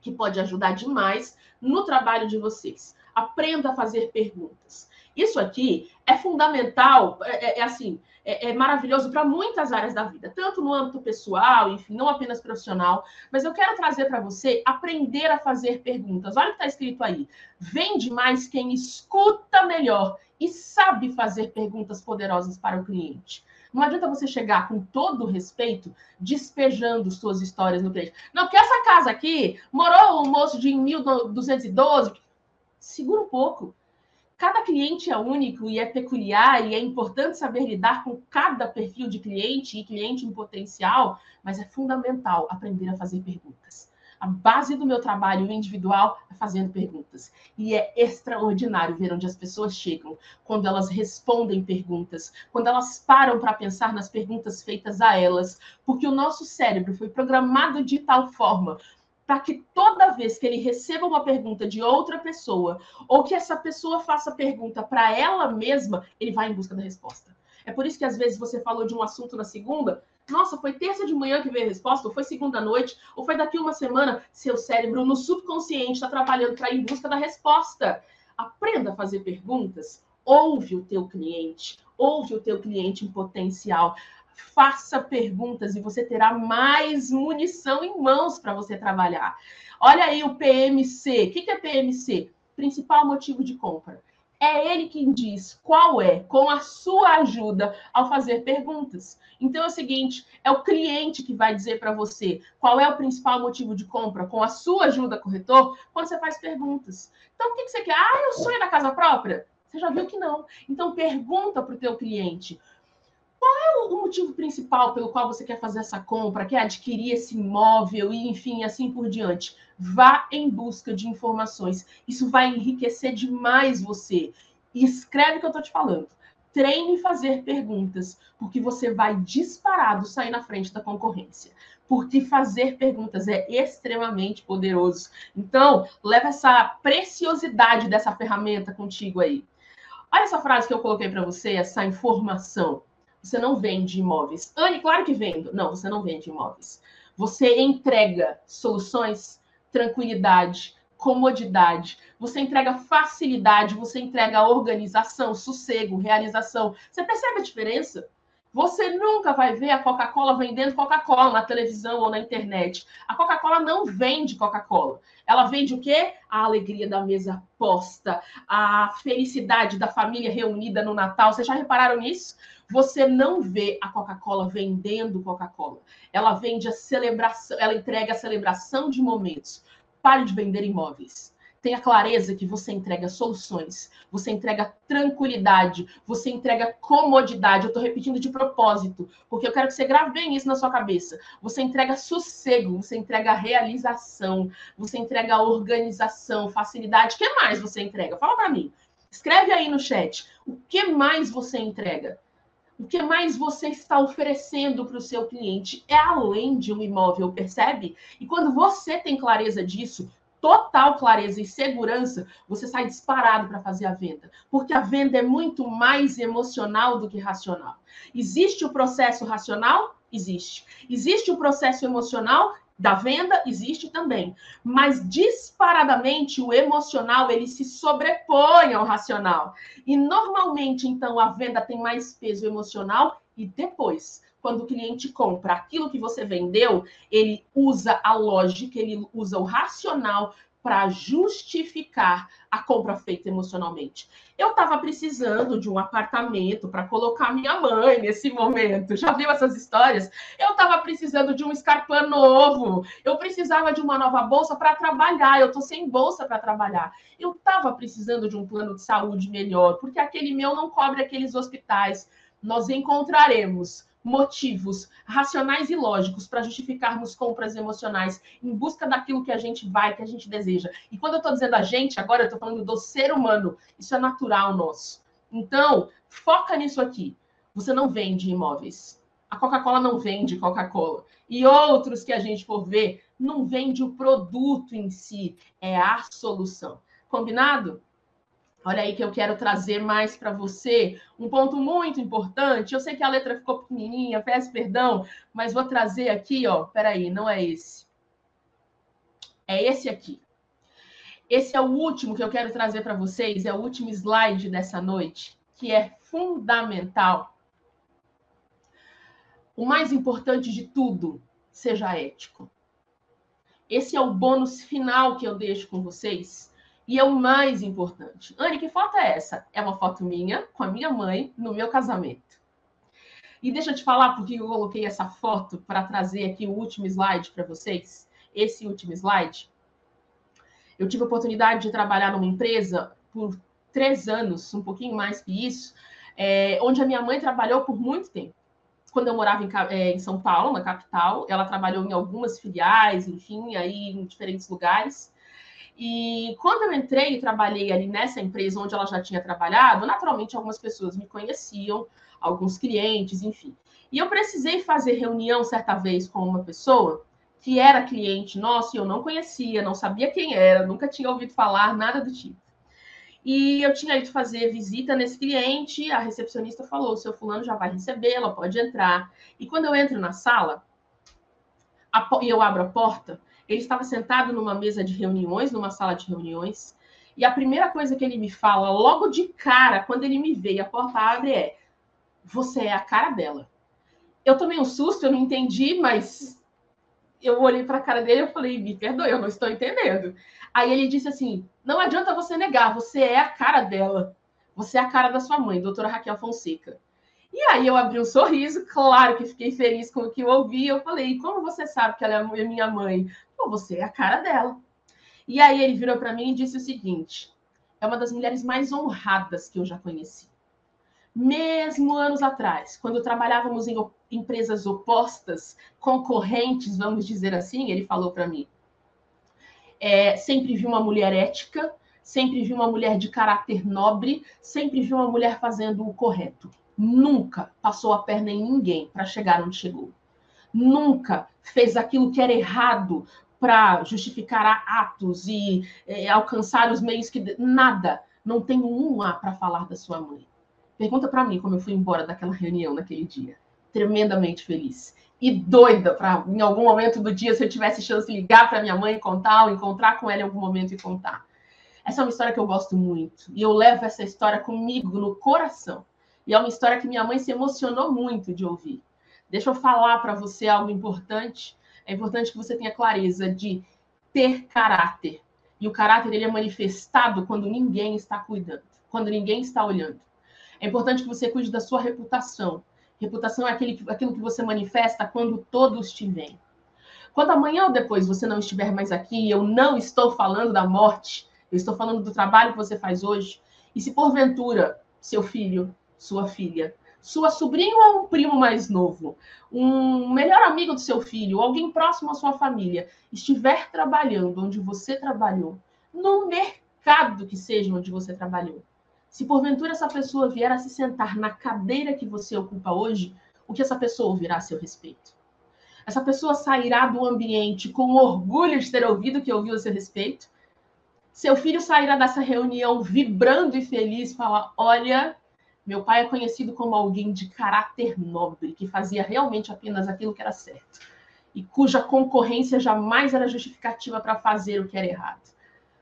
que pode ajudar demais no trabalho de vocês. Aprenda a fazer perguntas. Isso aqui é fundamental, é, é, é assim, é, é maravilhoso para muitas áreas da vida, tanto no âmbito pessoal, enfim, não apenas profissional. Mas eu quero trazer para você aprender a fazer perguntas. Olha o que está escrito aí: vende mais quem escuta melhor e sabe fazer perguntas poderosas para o cliente. Não adianta você chegar com todo o respeito, despejando suas histórias no cliente. Não, porque essa casa aqui morou um moço de 1212. Segura um pouco. Cada cliente é único e é peculiar, e é importante saber lidar com cada perfil de cliente e cliente em potencial, mas é fundamental aprender a fazer perguntas. A base do meu trabalho individual é fazendo perguntas. E é extraordinário ver onde as pessoas chegam quando elas respondem perguntas, quando elas param para pensar nas perguntas feitas a elas, porque o nosso cérebro foi programado de tal forma para que toda vez que ele receba uma pergunta de outra pessoa, ou que essa pessoa faça pergunta para ela mesma, ele vai em busca da resposta. É por isso que às vezes você falou de um assunto na segunda, nossa, foi terça de manhã que veio a resposta, ou foi segunda noite, ou foi daqui uma semana, seu cérebro no subconsciente está trabalhando para ir em busca da resposta. Aprenda a fazer perguntas, ouve o teu cliente, ouve o teu cliente em potencial faça perguntas e você terá mais munição em mãos para você trabalhar. Olha aí o PMC. O que é PMC? Principal motivo de compra. É ele quem diz qual é, com a sua ajuda, ao fazer perguntas. Então é o seguinte: é o cliente que vai dizer para você qual é o principal motivo de compra, com a sua ajuda, corretor, quando você faz perguntas. Então, o que você quer? Ah, eu sonho da casa própria? Você já viu que não. Então, pergunta para o teu cliente qual é o motivo principal pelo qual você quer fazer essa compra, quer adquirir esse imóvel e, enfim, assim por diante? Vá em busca de informações. Isso vai enriquecer demais você. E escreve o que eu estou te falando. Treine fazer perguntas, porque você vai disparado sair na frente da concorrência. Porque fazer perguntas é extremamente poderoso. Então, leva essa preciosidade dessa ferramenta contigo aí. Olha essa frase que eu coloquei para você, essa informação. Você não vende imóveis. Anne, claro que vendo. Não, você não vende imóveis. Você entrega soluções, tranquilidade, comodidade. Você entrega facilidade, você entrega organização, sossego, realização. Você percebe a diferença? Você nunca vai ver a Coca-Cola vendendo Coca-Cola na televisão ou na internet. A Coca-Cola não vende Coca-Cola. Ela vende o quê? A alegria da mesa posta, a felicidade da família reunida no Natal. Vocês já repararam nisso? Você não vê a Coca-Cola vendendo Coca-Cola. Ela vende a celebração, ela entrega a celebração de momentos. Pare de vender imóveis. Tenha clareza que você entrega soluções, você entrega tranquilidade, você entrega comodidade. Eu estou repetindo de propósito, porque eu quero que você grave bem isso na sua cabeça. Você entrega sossego, você entrega realização, você entrega organização, facilidade. O que mais você entrega? Fala para mim. Escreve aí no chat. O que mais você entrega? O que mais você está oferecendo para o seu cliente é além de um imóvel, percebe? E quando você tem clareza disso, total clareza e segurança, você sai disparado para fazer a venda. Porque a venda é muito mais emocional do que racional. Existe o processo racional? Existe. Existe o processo emocional? da venda existe também, mas disparadamente o emocional ele se sobrepõe ao racional. E normalmente então a venda tem mais peso emocional e depois, quando o cliente compra aquilo que você vendeu, ele usa a lógica, ele usa o racional para justificar a compra feita emocionalmente. Eu estava precisando de um apartamento para colocar minha mãe nesse momento. Já viu essas histórias? Eu estava precisando de um escarpão novo. Eu precisava de uma nova bolsa para trabalhar. Eu estou sem bolsa para trabalhar. Eu estava precisando de um plano de saúde melhor, porque aquele meu não cobre aqueles hospitais. Nós encontraremos motivos racionais e lógicos para justificarmos compras emocionais em busca daquilo que a gente vai, que a gente deseja. E quando eu estou dizendo a gente, agora eu estou falando do ser humano. Isso é natural nosso. Então, foca nisso aqui. Você não vende imóveis. A Coca-Cola não vende Coca-Cola. E outros que a gente for ver, não vende o produto em si, é a solução. Combinado? Olha aí que eu quero trazer mais para você um ponto muito importante. Eu sei que a letra ficou pequenininha, peço perdão, mas vou trazer aqui, ó. Peraí, não é esse. É esse aqui. Esse é o último que eu quero trazer para vocês, é o último slide dessa noite, que é fundamental. O mais importante de tudo, seja ético. Esse é o bônus final que eu deixo com vocês e é o mais importante. Anne, que foto é essa? É uma foto minha com a minha mãe no meu casamento. E deixa eu te falar porque eu coloquei essa foto para trazer aqui o último slide para vocês. Esse último slide. Eu tive a oportunidade de trabalhar numa empresa por três anos, um pouquinho mais que isso, é, onde a minha mãe trabalhou por muito tempo. Quando eu morava em, é, em São Paulo, na capital, ela trabalhou em algumas filiais, enfim, aí em diferentes lugares. E quando eu entrei e trabalhei ali nessa empresa onde ela já tinha trabalhado, naturalmente algumas pessoas me conheciam, alguns clientes, enfim. E eu precisei fazer reunião certa vez com uma pessoa que era cliente nosso e eu não conhecia, não sabia quem era, nunca tinha ouvido falar, nada do tipo. E eu tinha ido fazer visita nesse cliente, a recepcionista falou: seu fulano já vai recebê-la, pode entrar. E quando eu entro na sala, e eu abro a porta, ele estava sentado numa mesa de reuniões, numa sala de reuniões, e a primeira coisa que ele me fala, logo de cara, quando ele me vê e a porta abre, é: Você é a cara dela. Eu tomei um susto, eu não entendi, mas eu olhei para a cara dele e falei: Me perdoe, eu não estou entendendo. Aí ele disse assim: Não adianta você negar, você é a cara dela. Você é a cara da sua mãe, doutora Raquel Fonseca. E aí eu abri um sorriso, claro que fiquei feliz com o que eu ouvi. Eu falei: Como você sabe que ela é minha mãe? Pô, você é a cara dela. E aí ele virou para mim e disse o seguinte: é uma das mulheres mais honradas que eu já conheci. Mesmo anos atrás, quando trabalhávamos em empresas opostas, concorrentes, vamos dizer assim, ele falou para mim. É, sempre vi uma mulher ética, sempre vi uma mulher de caráter nobre, sempre vi uma mulher fazendo o correto. Nunca passou a perna em ninguém para chegar onde chegou. Nunca fez aquilo que era errado para justificar atos e é, alcançar os meios que. Nada. Não tenho um A para falar da sua mãe. Pergunta para mim como eu fui embora daquela reunião naquele dia. Tremendamente feliz. E doida para, em algum momento do dia, se eu tivesse chance de ligar para minha mãe e contar, ou encontrar com ela em algum momento e contar. Essa é uma história que eu gosto muito. E eu levo essa história comigo no coração. E é uma história que minha mãe se emocionou muito de ouvir. Deixa eu falar para você algo importante é importante que você tenha clareza de ter caráter. E o caráter ele é manifestado quando ninguém está cuidando, quando ninguém está olhando. É importante que você cuide da sua reputação. Reputação é aquele, aquilo que você manifesta quando todos te veem. Quando amanhã ou depois você não estiver mais aqui, eu não estou falando da morte, Eu estou falando do trabalho que você faz hoje. E se porventura seu filho, sua filha, sua sobrinha ou um primo mais novo, um melhor amigo do seu filho, alguém próximo à sua família, estiver trabalhando onde você trabalhou, no mercado que seja onde você trabalhou, se porventura essa pessoa vier a se sentar na cadeira que você ocupa hoje, o que essa pessoa ouvirá a seu respeito? Essa pessoa sairá do ambiente com orgulho de ter ouvido o que ouviu a seu respeito? Seu filho sairá dessa reunião vibrando e feliz, falar: Olha, meu pai é conhecido como alguém de caráter nobre, que fazia realmente apenas aquilo que era certo e cuja concorrência jamais era justificativa para fazer o que era errado.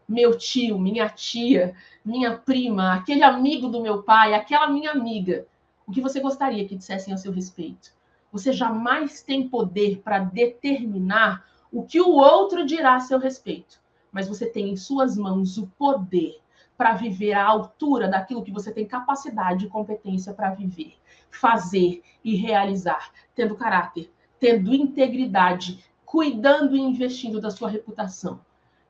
Meu tio, minha tia, minha prima, aquele amigo do meu pai, aquela minha amiga, o que você gostaria que dissessem a seu respeito? Você jamais tem poder para determinar o que o outro dirá a seu respeito, mas você tem em suas mãos o poder para viver à altura daquilo que você tem capacidade e competência para viver, fazer e realizar, tendo caráter, tendo integridade, cuidando e investindo da sua reputação.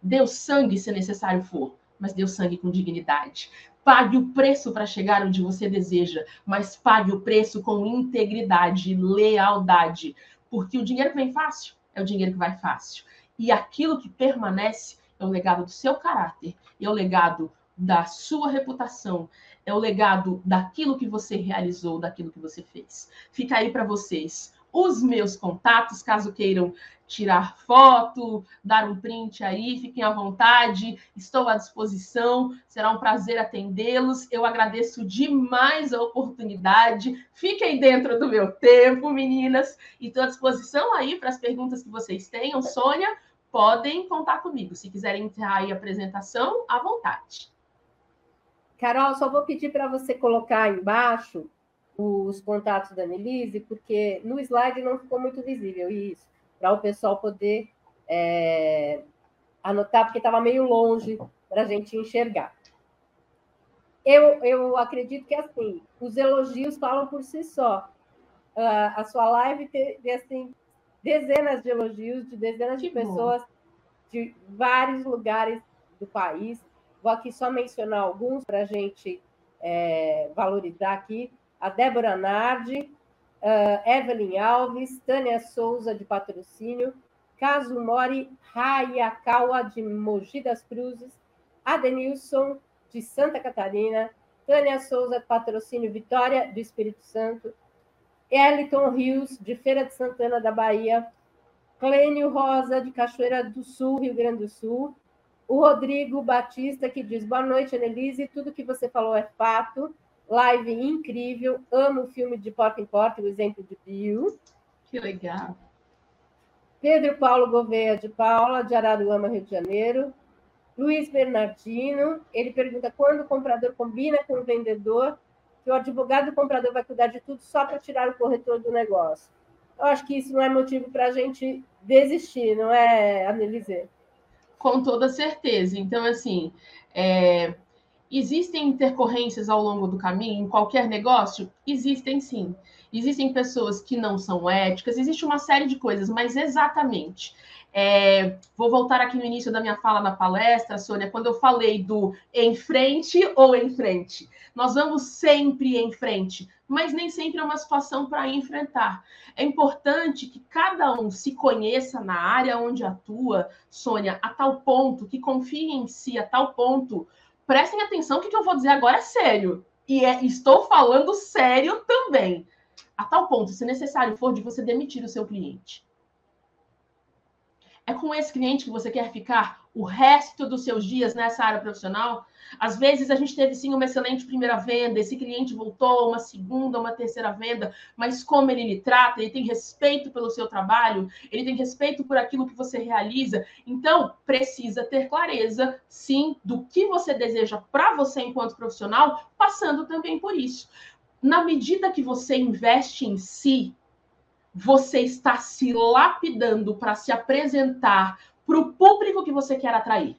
Deu sangue se necessário for, mas deu sangue com dignidade. Pague o preço para chegar onde você deseja, mas pague o preço com integridade e lealdade. Porque o dinheiro que vem fácil é o dinheiro que vai fácil. E aquilo que permanece é o legado do seu caráter, é o legado da sua reputação, é o legado daquilo que você realizou, daquilo que você fez. Fica aí para vocês os meus contatos, caso queiram tirar foto, dar um print aí, fiquem à vontade, estou à disposição, será um prazer atendê-los. Eu agradeço demais a oportunidade. Fiquem dentro do meu tempo, meninas, e estou à disposição aí para as perguntas que vocês tenham. Sônia, podem contar comigo. Se quiserem entrar aí a apresentação, à vontade. Carol, só vou pedir para você colocar embaixo os contatos da Annelise, porque no slide não ficou muito visível isso, para o pessoal poder é, anotar, porque estava meio longe para a gente enxergar. Eu, eu acredito que assim, os elogios falam por si só. Uh, a sua live teve assim, dezenas de elogios de dezenas de pessoas de vários lugares do país. Vou aqui só mencionar alguns para a gente é, valorizar aqui. A Débora Nardi, uh, Evelyn Alves, Tânia Souza, de patrocínio, Kazumori Hayakawa, de Mogi das Cruzes, Adenilson, de Santa Catarina, Tânia Souza, patrocínio Vitória, do Espírito Santo, Eliton Rios, de Feira de Santana, da Bahia, Clênio Rosa, de Cachoeira do Sul, Rio Grande do Sul, o Rodrigo Batista, que diz: Boa noite, Annelise, tudo que você falou é fato. Live incrível. Amo o filme de porta em porta, o exemplo de Bill. Que legal. Pedro Paulo Gouveia de Paula, de Araruama, Rio de Janeiro. Luiz Bernardino, ele pergunta quando o comprador combina com o vendedor, que o advogado do comprador vai cuidar de tudo só para tirar o corretor do negócio. Eu acho que isso não é motivo para a gente desistir, não é, Annelise? Com toda certeza. Então, assim, é, Existem intercorrências ao longo do caminho em qualquer negócio? Existem sim. Existem pessoas que não são éticas, existe uma série de coisas, mas exatamente. É, vou voltar aqui no início da minha fala na palestra, Sônia, quando eu falei do em frente ou em frente. Nós vamos sempre em frente, mas nem sempre é uma situação para enfrentar. É importante que cada um se conheça na área onde atua, Sônia, a tal ponto, que confie em si, a tal ponto prestem atenção que o que eu vou dizer agora é sério. E é, estou falando sério também. A tal ponto, se necessário for, de você demitir o seu cliente. É com esse cliente que você quer ficar o resto dos seus dias nessa área profissional? Às vezes a gente teve sim uma excelente primeira venda, esse cliente voltou, uma segunda, uma terceira venda, mas como ele lhe trata, ele tem respeito pelo seu trabalho, ele tem respeito por aquilo que você realiza. Então, precisa ter clareza, sim, do que você deseja para você enquanto profissional, passando também por isso. Na medida que você investe em si, você está se lapidando para se apresentar para o público que você quer atrair.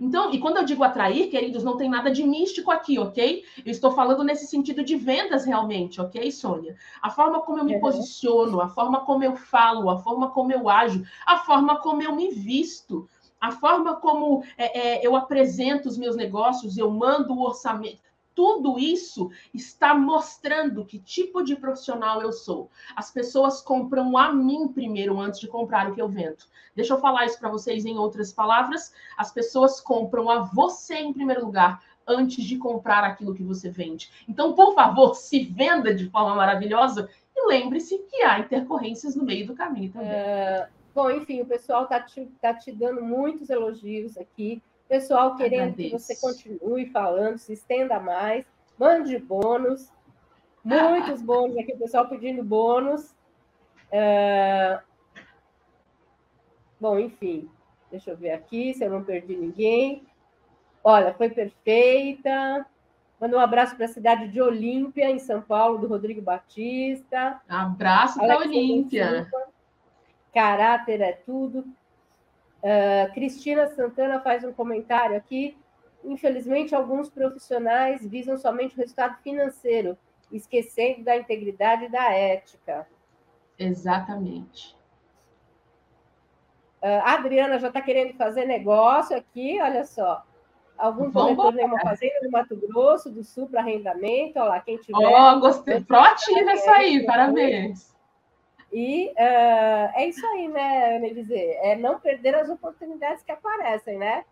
Então, e quando eu digo atrair, queridos, não tem nada de místico aqui, ok? Eu estou falando nesse sentido de vendas realmente, ok, Sônia? A forma como eu me posiciono, a forma como eu falo, a forma como eu ajo, a forma como eu me visto. a forma como é, é, eu apresento os meus negócios, eu mando o orçamento, tudo isso está mostrando que tipo de profissional eu sou. As pessoas compram a mim primeiro antes de comprar o que eu vendo. Deixa eu falar isso para vocês em outras palavras. As pessoas compram a você em primeiro lugar antes de comprar aquilo que você vende. Então, por favor, se venda de forma maravilhosa e lembre-se que há intercorrências no meio do caminho também. É, bom, enfim, o pessoal está te, tá te dando muitos elogios aqui. Pessoal querendo Agradeço. que você continue falando, se estenda mais, mande bônus. Muitos bônus aqui, o pessoal pedindo bônus. É... Bom, enfim, deixa eu ver aqui se eu não perdi ninguém. Olha, foi perfeita. Manda um abraço para a cidade de Olímpia, em São Paulo, do Rodrigo Batista. Abraço para Olímpia. Caráter é tudo. Uh, Cristina Santana faz um comentário aqui. Infelizmente, alguns profissionais visam somente o resultado financeiro, esquecendo da integridade e da ética. Exatamente. Uh, a Adriana já está querendo fazer negócio aqui, olha só. Algum corretor em uma fazenda do Mato Grosso, do Sul, para arrendamento. Olha lá, quem tiver. Ó, oh, gostei. Proativa essa aí, parabéns. E uh, é isso aí, né, Annelise? É não perder as oportunidades que aparecem, né?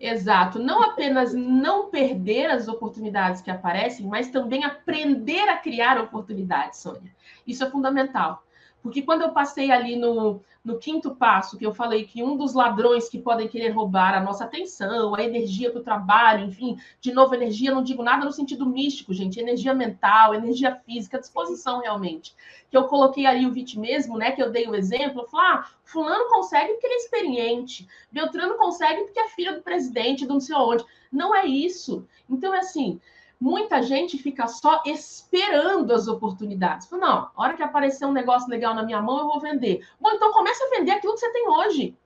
Exato. Não apenas não perder as oportunidades que aparecem, mas também aprender a criar oportunidades, Sônia. Isso é fundamental. Porque quando eu passei ali no, no quinto passo, que eu falei que um dos ladrões que podem querer roubar a nossa atenção, a energia para o trabalho, enfim, de novo, energia, não digo nada no sentido místico, gente, energia mental, energia física, disposição realmente. Que eu coloquei ali o vitimismo, né? Que eu dei o exemplo, eu falei, ah, fulano consegue porque ele é experiente, Beltrano consegue porque é filho do presidente, do não sei onde. Não é isso. Então, é assim, muita gente fica só esperando as oportunidades. Não, a hora que aparecer um negócio legal na minha mão, eu vou vender. Bom, então comece a vender aquilo que você tem hoje.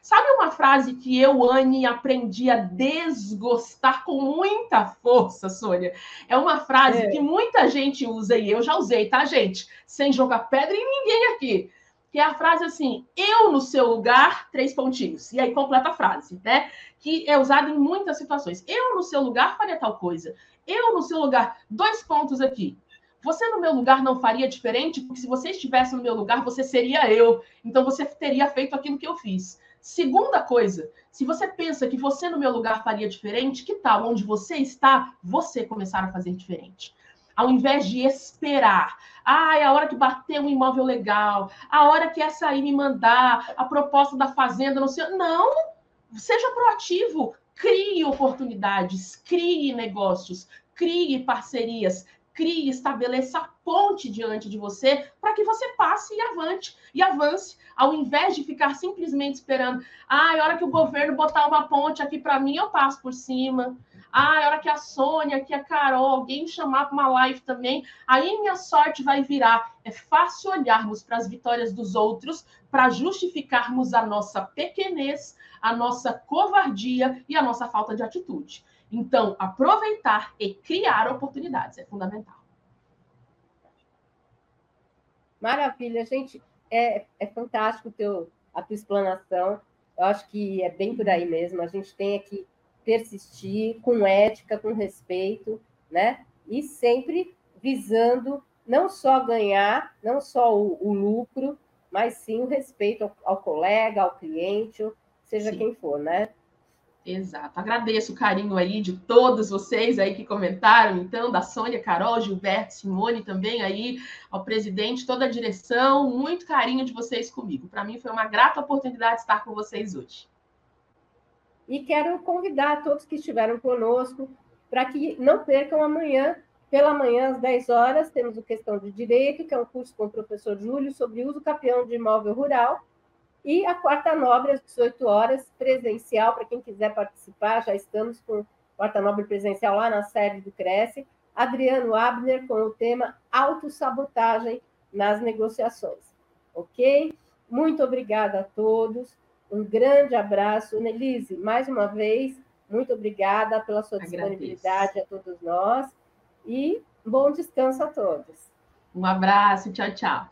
Sabe uma frase que eu, Anne, aprendi a desgostar com muita força, Sônia? É uma frase é. que muita gente usa e eu já usei, tá, gente? Sem jogar pedra em ninguém aqui. Que é a frase assim, eu no seu lugar, três pontinhos. E aí completa a frase, né? Que é usada em muitas situações. Eu no seu lugar faria tal coisa. Eu, no seu lugar, dois pontos aqui. Você no meu lugar não faria diferente, porque se você estivesse no meu lugar, você seria eu. Então você teria feito aquilo que eu fiz. Segunda coisa, se você pensa que você no meu lugar faria diferente, que tal onde você está, você começar a fazer diferente? Ao invés de esperar, ah, é a hora que bater um imóvel legal, a hora que essa aí me mandar a proposta da fazenda, não sei. Não, seja proativo, Crie oportunidades, crie negócios, crie parcerias, crie, estabeleça ponte diante de você para que você passe e avante e avance, ao invés de ficar simplesmente esperando. Ah, a hora que o governo botar uma ponte aqui para mim, eu passo por cima. Ah, a hora que a Sônia, que a Carol, alguém chamar para uma live também, aí minha sorte vai virar. É fácil olharmos para as vitórias dos outros para justificarmos a nossa pequenez, a nossa covardia e a nossa falta de atitude. Então, aproveitar e criar oportunidades é fundamental. Maravilha, gente. É, é fantástico teu, a tua explanação. Eu acho que é bem por aí mesmo. A gente tem que persistir com ética, com respeito, né? E sempre visando não só ganhar, não só o, o lucro, mas sim o respeito ao, ao colega, ao cliente, seja Sim. quem for, né? Exato. Agradeço o carinho aí de todos vocês aí que comentaram, então, da Sônia, Carol, Gilberto, Simone também aí, ao presidente, toda a direção, muito carinho de vocês comigo. Para mim foi uma grata oportunidade estar com vocês hoje. E quero convidar todos que estiveram conosco para que não percam amanhã, pela manhã, às 10 horas, temos o Questão de Direito, que é um curso com o professor Júlio sobre uso capião de imóvel rural e a quarta nobre, às 18 horas, presencial, para quem quiser participar, já estamos com quarta nobre presencial lá na sede do Cresce. Adriano Abner com o tema autossabotagem nas negociações. Ok? Muito obrigada a todos. Um grande abraço. Nelise, mais uma vez, muito obrigada pela sua Agradeço. disponibilidade a todos nós. E bom descanso a todos. Um abraço, tchau, tchau.